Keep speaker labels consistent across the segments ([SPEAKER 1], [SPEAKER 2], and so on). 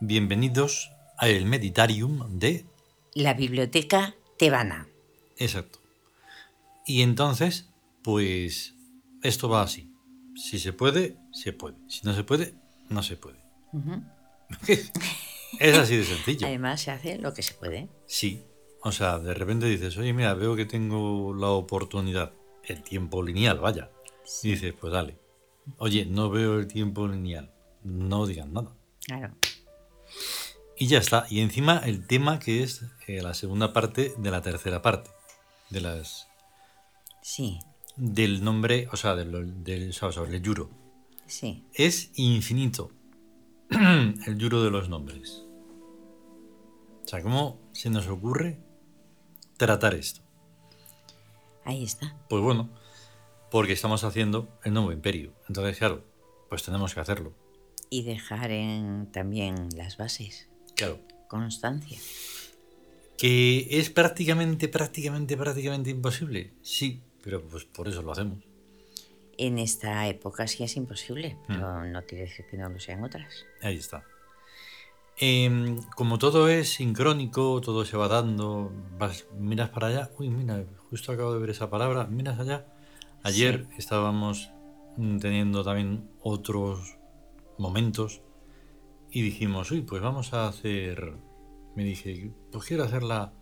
[SPEAKER 1] bienvenidos al Meditarium de...
[SPEAKER 2] La biblioteca tebana.
[SPEAKER 1] Exacto. Y entonces, pues esto va así. Si se puede, se puede. Si no se puede, no se puede. es así de sencillo.
[SPEAKER 2] Además, se hace lo que se puede.
[SPEAKER 1] Sí. O sea, de repente dices, oye, mira, veo que tengo la oportunidad. El tiempo lineal, vaya. Y dices, pues dale. Oye, no veo el tiempo lineal. No digan nada.
[SPEAKER 2] Claro.
[SPEAKER 1] Y ya está. Y encima el tema que es eh, la segunda parte de la tercera parte. De las.
[SPEAKER 2] Sí.
[SPEAKER 1] Del nombre, o sea, del, del o sea, el yuro.
[SPEAKER 2] Sí.
[SPEAKER 1] Es infinito. el yuro de los nombres. O sea, ¿cómo se nos ocurre tratar esto?
[SPEAKER 2] Ahí está.
[SPEAKER 1] Pues bueno, porque estamos haciendo el nuevo imperio. Entonces, claro, pues tenemos que hacerlo.
[SPEAKER 2] Y dejar en, también las bases.
[SPEAKER 1] Claro.
[SPEAKER 2] Constancia.
[SPEAKER 1] ¿Que es prácticamente, prácticamente, prácticamente imposible? Sí, pero pues por eso lo hacemos.
[SPEAKER 2] En esta época sí es imposible, pero no quiere decir que no lo sean otras.
[SPEAKER 1] Ahí está. Em, como todo es sincrónico, todo se va dando, vas, miras para allá, uy, mira, justo acabo de ver esa palabra, miras allá. Ayer estábamos teniendo también otros momentos y dijimos, uy, pues vamos a hacer, me dije, pues quiero hacer la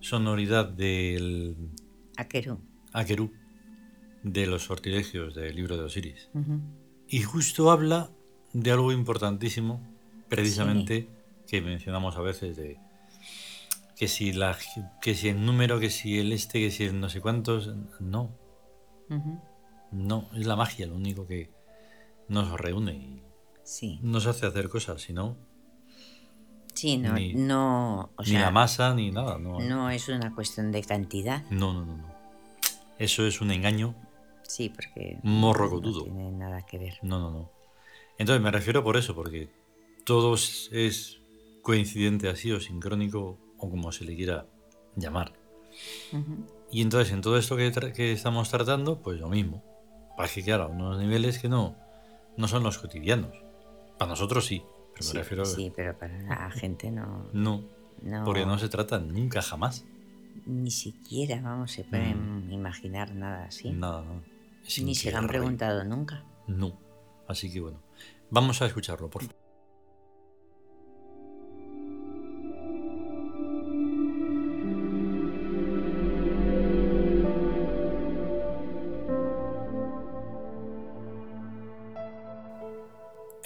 [SPEAKER 1] sonoridad del...
[SPEAKER 2] Akeru.
[SPEAKER 1] Akeru, de los sortilegios del libro de Osiris. Y justo habla de algo importantísimo, precisamente, que mencionamos a veces de que si la que si el número, que si el este, que si el no sé cuántos, no. No, es la magia lo único que nos reúne y
[SPEAKER 2] sí.
[SPEAKER 1] nos hace hacer cosas, si no.
[SPEAKER 2] Sí, no,
[SPEAKER 1] Ni-
[SPEAKER 2] no, o
[SPEAKER 1] ni
[SPEAKER 2] sea,
[SPEAKER 1] la masa ni nada, no.
[SPEAKER 2] no es una cuestión de cantidad,
[SPEAKER 1] No, no, no, no. Eso es un engaño.
[SPEAKER 2] sí, porque
[SPEAKER 1] Morrocotudo.
[SPEAKER 2] no tiene nada que ver.
[SPEAKER 1] No, no, no. Entonces me refiero por eso, porque todo es- coincidente así o sincrónico o como se le quiera llamar.
[SPEAKER 2] Ujú.
[SPEAKER 1] Y entonces en todo esto que, tra- que estamos tratando, pues lo mismo. Para que claro, unos niveles que no, no son los cotidianos. Para nosotros sí, pero
[SPEAKER 2] Sí,
[SPEAKER 1] me refiero
[SPEAKER 2] sí, pero para la gente no,
[SPEAKER 1] no,
[SPEAKER 2] no,
[SPEAKER 1] porque no se trata nunca jamás.
[SPEAKER 2] ni siquiera, vamos, se pueden imaginar nada así.
[SPEAKER 1] Nada. Es
[SPEAKER 2] Ni se lo han preguntado nunca.
[SPEAKER 1] No. Así que bueno, vamos a escucharlo, por favor.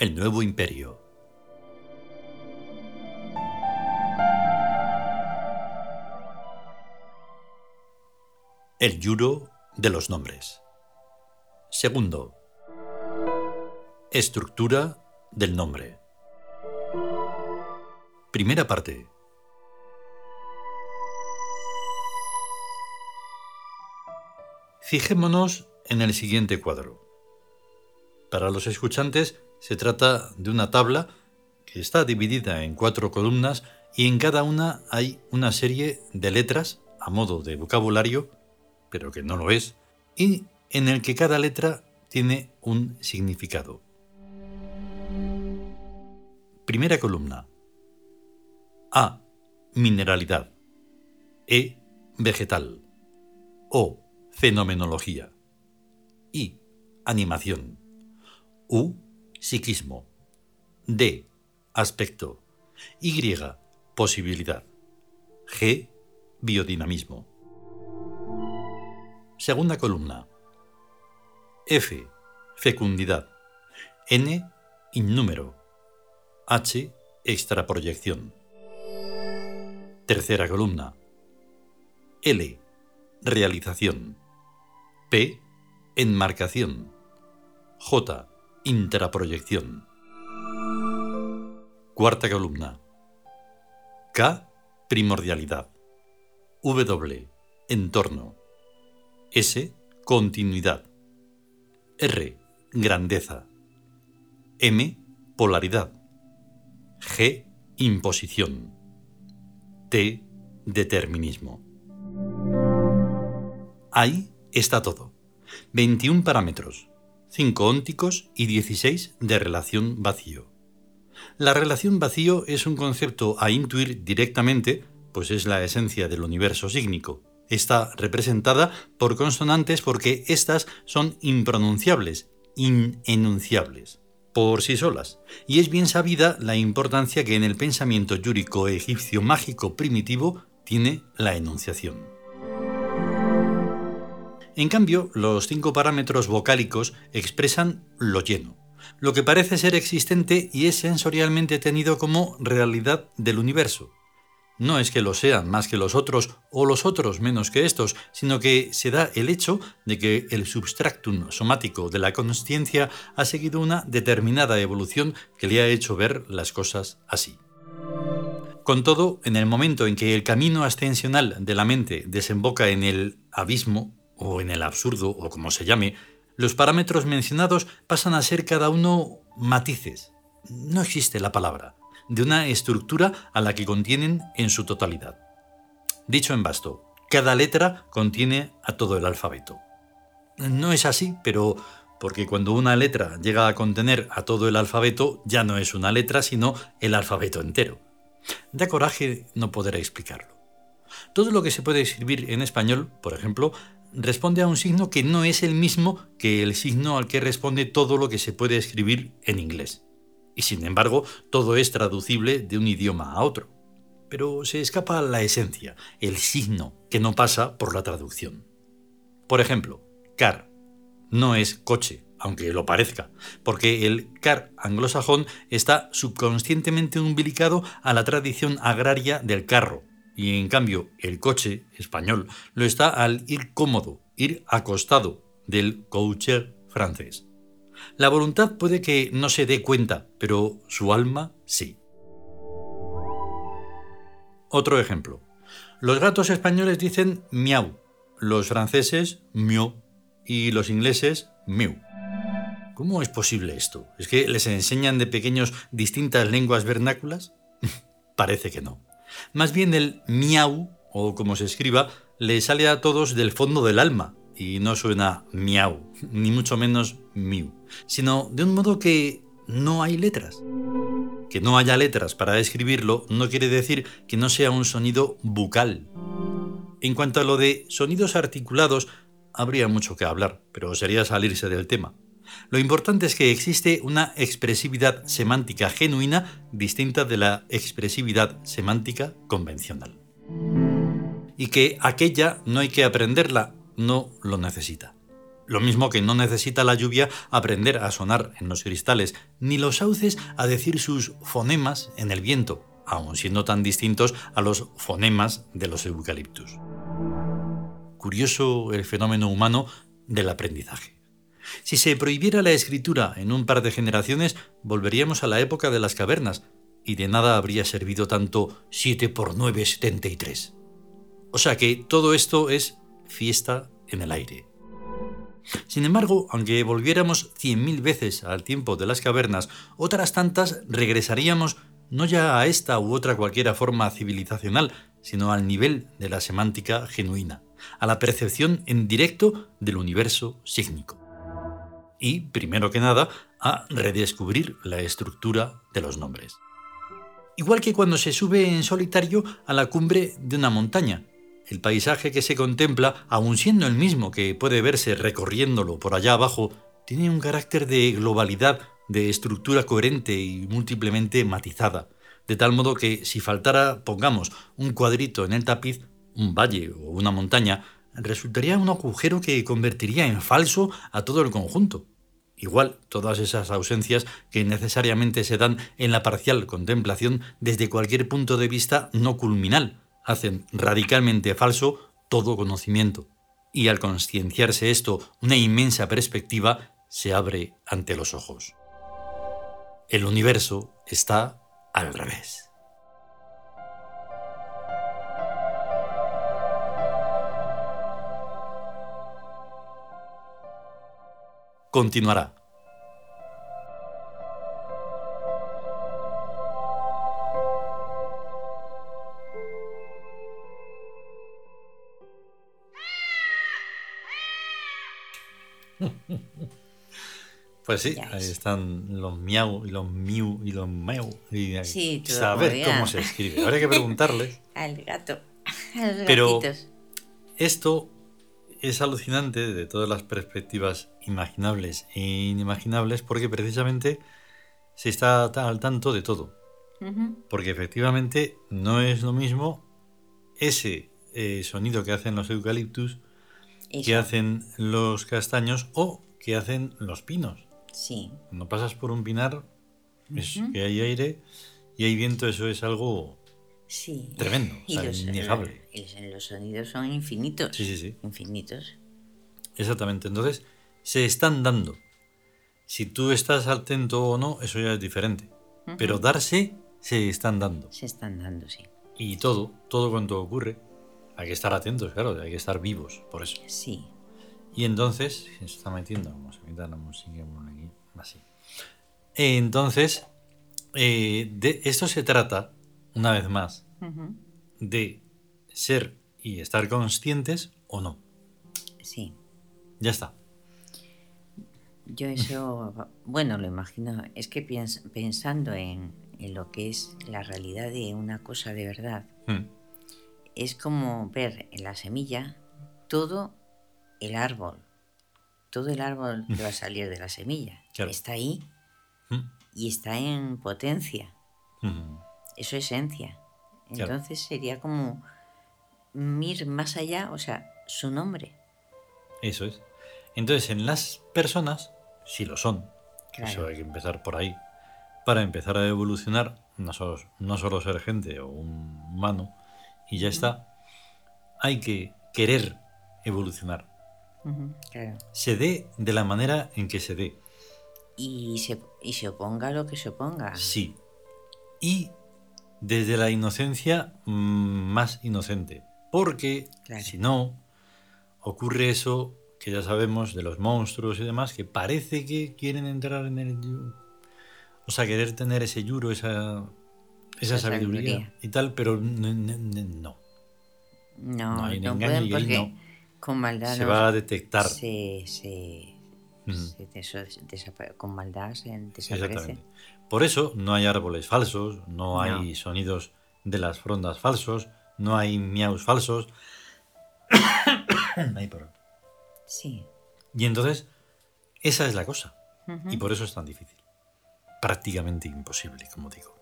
[SPEAKER 1] El nuevo imperio. El yuro de los nombres. Segundo. Estructura del nombre. Primera parte. Fijémonos en el siguiente cuadro. Para los escuchantes se trata de una tabla que está dividida en cuatro columnas y en cada una hay una serie de letras a modo de vocabulario, pero que no lo es, y en el que cada letra tiene un significado. Primera columna. A. Mineralidad. E. Vegetal. O. Fenomenología. I. Animación. U. Psiquismo. D. Aspecto. Y. Posibilidad. G. Biodinamismo. Segunda columna. F. Fecundidad. N. Innúmero. H. Extraproyección. Tercera columna. L. Realización. P. Enmarcación. J. Intraproyección. Cuarta columna. K. Primordialidad. W. Entorno. S. Continuidad. R. Grandeza. M. Polaridad. G. Imposición. T. Determinismo. Ahí está todo. 21 parámetros, 5 ónticos y 16 de relación vacío. La relación vacío es un concepto a intuir directamente, pues es la esencia del universo sígnico. Está representada por consonantes porque éstas son impronunciables, inenunciables, por sí solas, y es bien sabida la importancia que en el pensamiento yúrico egipcio mágico primitivo tiene la enunciación. En cambio, los cinco parámetros vocálicos expresan lo lleno, lo que parece ser existente y es sensorialmente tenido como realidad del universo. No es que lo sean más que los otros o los otros menos que estos, sino que se da el hecho de que el substractum somático de la consciencia ha seguido una determinada evolución que le ha hecho ver las cosas así. Con todo, en el momento en que el camino ascensional de la mente desemboca en el abismo, o en el absurdo, o como se llame, los parámetros mencionados pasan a ser cada uno matices. No existe la palabra, de una estructura a la que contienen en su totalidad. Dicho en vasto, cada letra contiene a todo el alfabeto. No es así, pero porque cuando una letra llega a contener a todo el alfabeto, ya no es una letra, sino el alfabeto entero. Da coraje no poder explicarlo. Todo lo que se puede escribir en español, por ejemplo, responde a un signo que no es el mismo que el signo al que responde todo lo que se puede escribir en inglés. Y sin embargo, todo es traducible de un idioma a otro. Pero se escapa la esencia, el signo, que no pasa por la traducción. Por ejemplo, car no es coche, aunque lo parezca, porque el car anglosajón está subconscientemente umbilicado a la tradición agraria del carro, y en cambio el coche español lo está al ir cómodo, ir acostado del cocher francés. La voluntad puede que no se dé cuenta, pero su alma sí. Otro ejemplo. Los gatos españoles dicen miau, los franceses miau y los ingleses miau. ¿Cómo es posible esto? ¿Es que les enseñan de pequeños distintas lenguas vernáculas? Parece que no. Más bien el miau, o como se escriba, le sale a todos del fondo del alma, y no suena miau, ni mucho menos miu, sino de un modo que no hay letras. Que no haya letras para escribirlo no quiere decir que no sea un sonido bucal. En cuanto a lo de sonidos articulados, habría mucho que hablar, pero sería salirse del tema. Lo importante es que existe una expresividad semántica genuina distinta de la expresividad semántica convencional. Y que aquella no hay que aprenderla, no lo necesita. Lo mismo que no necesita la lluvia aprender a sonar en los cristales, ni los sauces a decir sus fonemas en el viento, aun siendo tan distintos a los fonemas de los eucaliptus. Curioso el fenómeno humano del aprendizaje. Si se prohibiera la escritura en un par de generaciones, volveríamos a la época de las cavernas, y de nada habría servido tanto 7 por 9, 73. O sea que todo esto es fiesta en el aire. Sin embargo, aunque volviéramos cien mil veces al tiempo de las cavernas, otras tantas regresaríamos no ya a esta u otra cualquiera forma civilizacional, sino al nivel de la semántica genuina, a la percepción en directo del universo sígnico y, primero que nada, a redescubrir la estructura de los nombres. Igual que cuando se sube en solitario a la cumbre de una montaña. El paisaje que se contempla, aun siendo el mismo que puede verse recorriéndolo por allá abajo, tiene un carácter de globalidad, de estructura coherente y múltiplemente matizada, de tal modo que si faltara, pongamos, un cuadrito en el tapiz, un valle o una montaña, resultaría un agujero que convertiría en falso a todo el conjunto. Igual, todas esas ausencias que necesariamente se dan en la parcial contemplación desde cualquier punto de vista no culminal hacen radicalmente falso todo conocimiento. Y al concienciarse esto, una inmensa perspectiva se abre ante los ojos. El universo está al revés. Continuará. Pues sí, ahí
[SPEAKER 2] es.
[SPEAKER 1] están los miau y los miu y los meu. Y
[SPEAKER 2] Sí,
[SPEAKER 1] saber cómo se escribe. Hay que preguntarles.
[SPEAKER 2] Al gato. A los
[SPEAKER 1] Pero-
[SPEAKER 2] gatitos.
[SPEAKER 1] Esto es alucinante de todas las perspectivas imaginables e inimaginables porque precisamente se está al tanto de todo. Porque efectivamente no es lo mismo ese eh, sonido que hacen los eucaliptus, que hacen los castaños o que hacen los pinos.
[SPEAKER 2] Sí.
[SPEAKER 1] Cuando pasas por un pinar, es que hay aire y hay viento, eso es algo
[SPEAKER 2] Sí.
[SPEAKER 1] tremendo, o
[SPEAKER 2] Y
[SPEAKER 1] sea,
[SPEAKER 2] los,
[SPEAKER 1] innegable.
[SPEAKER 2] los- los sonidos son infinitos.
[SPEAKER 1] Sí, sí, sí.
[SPEAKER 2] Infinitos.
[SPEAKER 1] Exactamente. Entonces, se están dando. Si tú estás atento o no, eso ya es diferente. Pero darse, se están dando.
[SPEAKER 2] Se están dando, sí.
[SPEAKER 1] Y todo, todo cuanto ocurre, hay que estar atentos, claro, hay que estar vivos, por eso.
[SPEAKER 2] Sí.
[SPEAKER 1] Y entonces, se está metiendo, vamos a quitar la música por aquí, así. Entonces, eh, de esto se trata, una vez más, de ser y estar conscientes o no.
[SPEAKER 2] Sí.
[SPEAKER 1] Ya está.
[SPEAKER 2] Yo eso, bueno, lo imagino, es que piens- pensando en, en lo que es la realidad de una cosa de verdad,
[SPEAKER 1] Mm,
[SPEAKER 2] es como ver en la semilla todo el árbol, todo el árbol que va a salir de la semilla.
[SPEAKER 1] Claro.
[SPEAKER 2] Está ahí
[SPEAKER 1] mm,
[SPEAKER 2] y está en potencia,
[SPEAKER 1] mm.
[SPEAKER 2] Eso es esencia.
[SPEAKER 1] Claro.
[SPEAKER 2] Entonces sería como ir más allá, o sea, su nombre.
[SPEAKER 1] Eso es. Entonces, en las personas, si lo son,
[SPEAKER 2] Claro.
[SPEAKER 1] eso hay que empezar por ahí, para empezar a evolucionar, no solo, no solo ser gente o un humano, y ya está, hay que querer evolucionar.
[SPEAKER 2] Claro.
[SPEAKER 1] Se dé de la manera en que se dé.
[SPEAKER 2] Y se, y se oponga a lo que se oponga.
[SPEAKER 1] Sí. Y desde la inocencia mm, más inocente. Porque
[SPEAKER 2] Claro.
[SPEAKER 1] si no, ocurre eso que ya sabemos de los monstruos y demás, que parece que quieren entrar en el... O sea, querer tener ese yuro, esa, esa,
[SPEAKER 2] Esa
[SPEAKER 1] sabiduría,
[SPEAKER 2] sabiduría.
[SPEAKER 1] y tal, pero no.
[SPEAKER 2] No,
[SPEAKER 1] No hay
[SPEAKER 2] no, pueden porque
[SPEAKER 1] no.
[SPEAKER 2] con maldad
[SPEAKER 1] Se va a detectar.
[SPEAKER 2] se,
[SPEAKER 1] Ujú.
[SPEAKER 2] se desapa- con maldad se desaparece.
[SPEAKER 1] Exactamente. Por eso no hay árboles falsos, no,
[SPEAKER 2] No.
[SPEAKER 1] hay sonidos de las frondas falsos, no hay miaus falsos. Problema.
[SPEAKER 2] Sí.
[SPEAKER 1] Y entonces, esa es la cosa. Y por eso es tan difícil. Prácticamente imposible, como digo.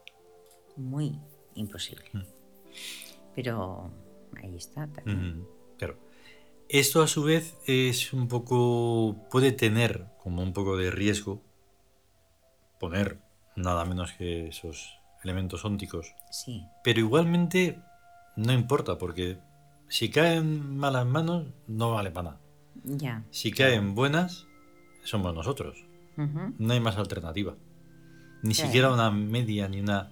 [SPEAKER 2] Muy imposible.
[SPEAKER 1] Mm.
[SPEAKER 2] Pero ahí está también.
[SPEAKER 1] Ujú, Claro. Esto a su vez es un poco. puede tener como un poco de riesgo poner nada menos que esos elementos ónticos.
[SPEAKER 2] Sí,
[SPEAKER 1] Pero igualmente no importa, porque si caen malas manos, no vale para nada.
[SPEAKER 2] ya.
[SPEAKER 1] Si caen buenas, somos nosotros. No hay más alternativa. Ni
[SPEAKER 2] Claro.
[SPEAKER 1] siquiera una media ni una,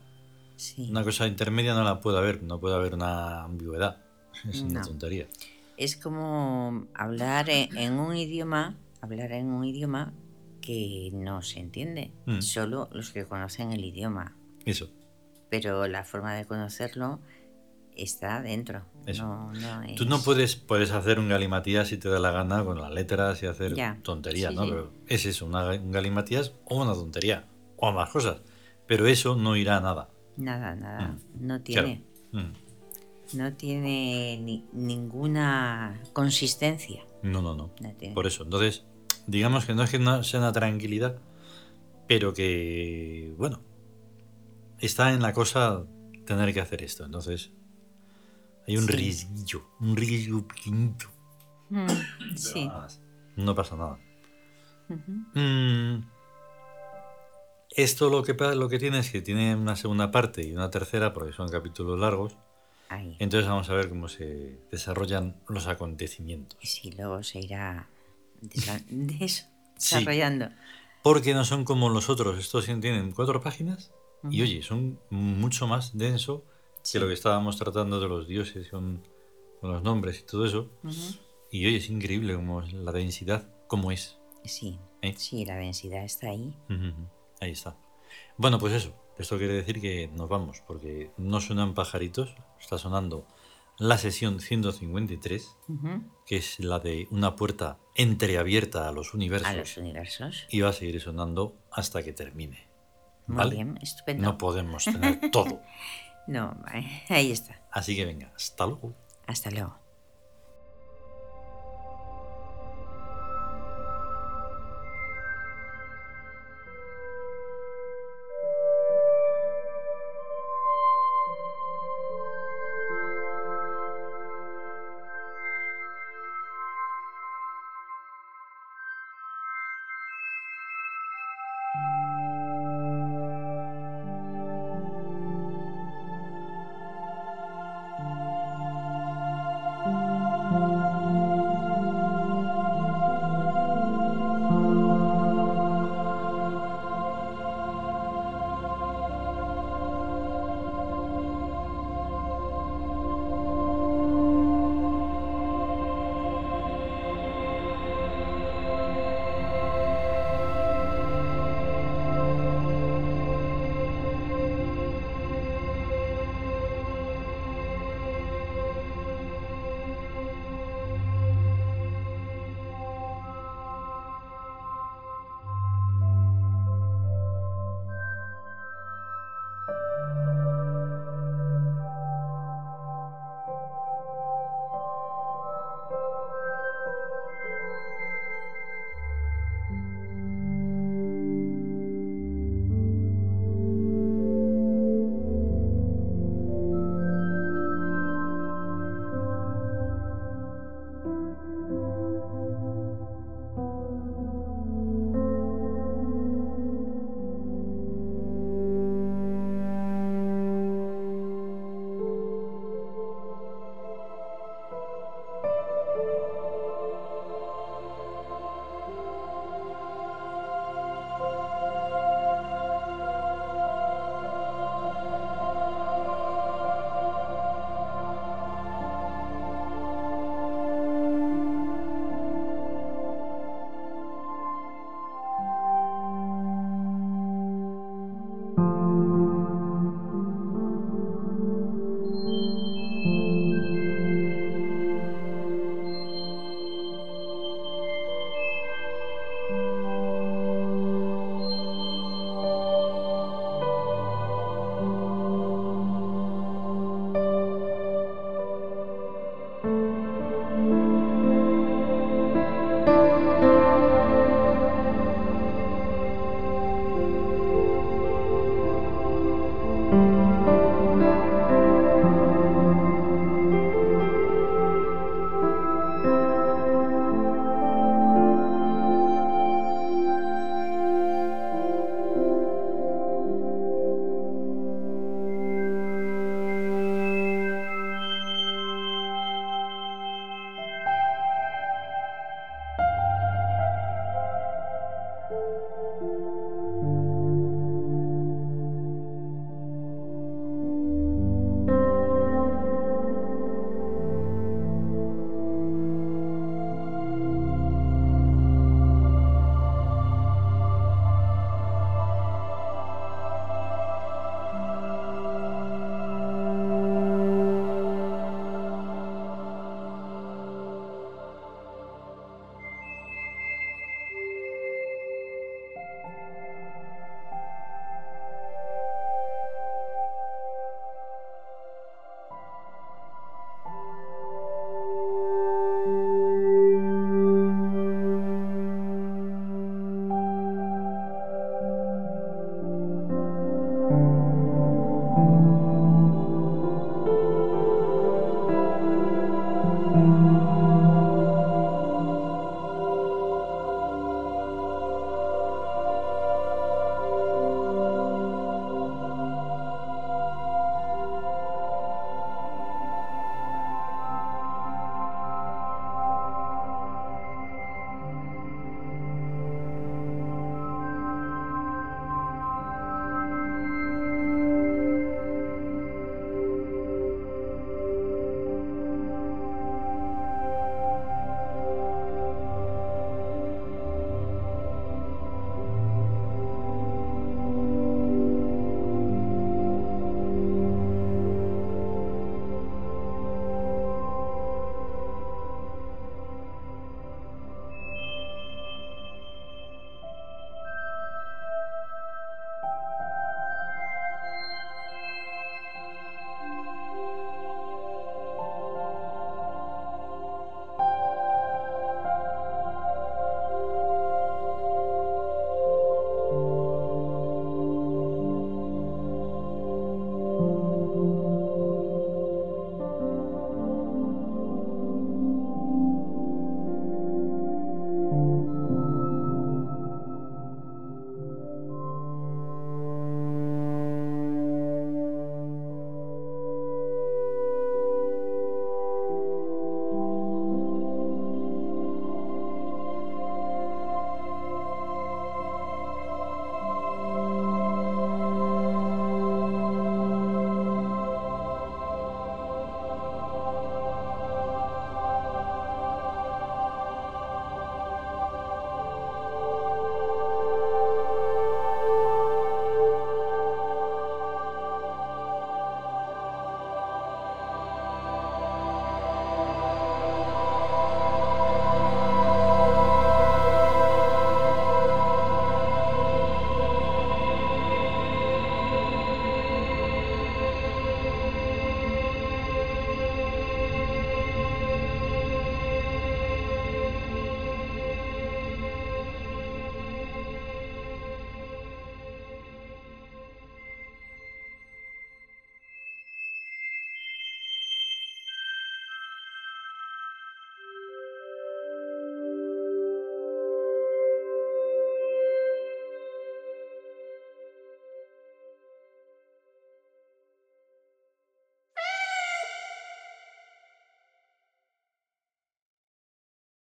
[SPEAKER 2] Sí.
[SPEAKER 1] una cosa intermedia no la puede haber. No puede haber una ambigüedad. Es una tontería.
[SPEAKER 2] Es como hablar en, en un idioma, hablar en un idioma que no se entiende.
[SPEAKER 1] Mm.
[SPEAKER 2] Solo los que conocen el idioma.
[SPEAKER 1] Eso.
[SPEAKER 2] Pero la forma de conocerlo está dentro.
[SPEAKER 1] Eso.
[SPEAKER 2] No, no
[SPEAKER 1] Tú no
[SPEAKER 2] es-
[SPEAKER 1] puedes, puedes hacer un galimatías si te da la gana con las letras y hacer
[SPEAKER 2] Ya.
[SPEAKER 1] tonterías,
[SPEAKER 2] Sí,
[SPEAKER 1] ¿no?
[SPEAKER 2] sí.
[SPEAKER 1] Pero es eso, una, un galimatías o una tontería. O ambas cosas. Pero eso no irá a nada.
[SPEAKER 2] Nada, nada.
[SPEAKER 1] Mm.
[SPEAKER 2] No
[SPEAKER 1] Claro.
[SPEAKER 2] tiene.
[SPEAKER 1] Mm.
[SPEAKER 2] No tiene ni- ninguna consistencia.
[SPEAKER 1] No, no, no.
[SPEAKER 2] No.
[SPEAKER 1] Por eso. Entonces, digamos que no es que no sea una tranquilidad, pero que, bueno, está en la cosa tener que hacer esto. Entonces, hay un
[SPEAKER 2] Sí.
[SPEAKER 1] riesguillo, un riesgo pequeñito.
[SPEAKER 2] Mm, sí.
[SPEAKER 1] No pasa nada. Mm, esto lo que, lo que tiene es que tiene una segunda parte y una tercera, porque son capítulos largos.
[SPEAKER 2] Ahí.
[SPEAKER 1] Entonces vamos a ver cómo se desarrollan los acontecimientos.
[SPEAKER 2] Sí, luego se irá desa- des-
[SPEAKER 1] Sí.
[SPEAKER 2] desarrollando.
[SPEAKER 1] Porque no son como los otros. Estos tienen cuatro páginas y
[SPEAKER 2] Ujú.
[SPEAKER 1] oye, son mucho más denso
[SPEAKER 2] Sí.
[SPEAKER 1] que lo que estábamos tratando de los dioses con, con los nombres y todo eso.
[SPEAKER 2] Ujú.
[SPEAKER 1] Y oye, es increíble como la densidad, cómo es.
[SPEAKER 2] Sí,
[SPEAKER 1] ¿Eh?
[SPEAKER 2] sí, la densidad está ahí.
[SPEAKER 1] Ujú, Ahí está. Bueno, pues eso. Esto quiere decir que nos vamos, porque no suenan pajaritos, está sonando la sesión 153,
[SPEAKER 2] Ujú.
[SPEAKER 1] que es la de una puerta entreabierta a los universos.
[SPEAKER 2] A los universos.
[SPEAKER 1] Y va a seguir sonando hasta que termine.
[SPEAKER 2] Muy
[SPEAKER 1] ¿vale?
[SPEAKER 2] bien, estupendo.
[SPEAKER 1] No podemos tener todo.
[SPEAKER 2] No, ahí está.
[SPEAKER 1] Así que venga, hasta luego.
[SPEAKER 2] Hasta luego.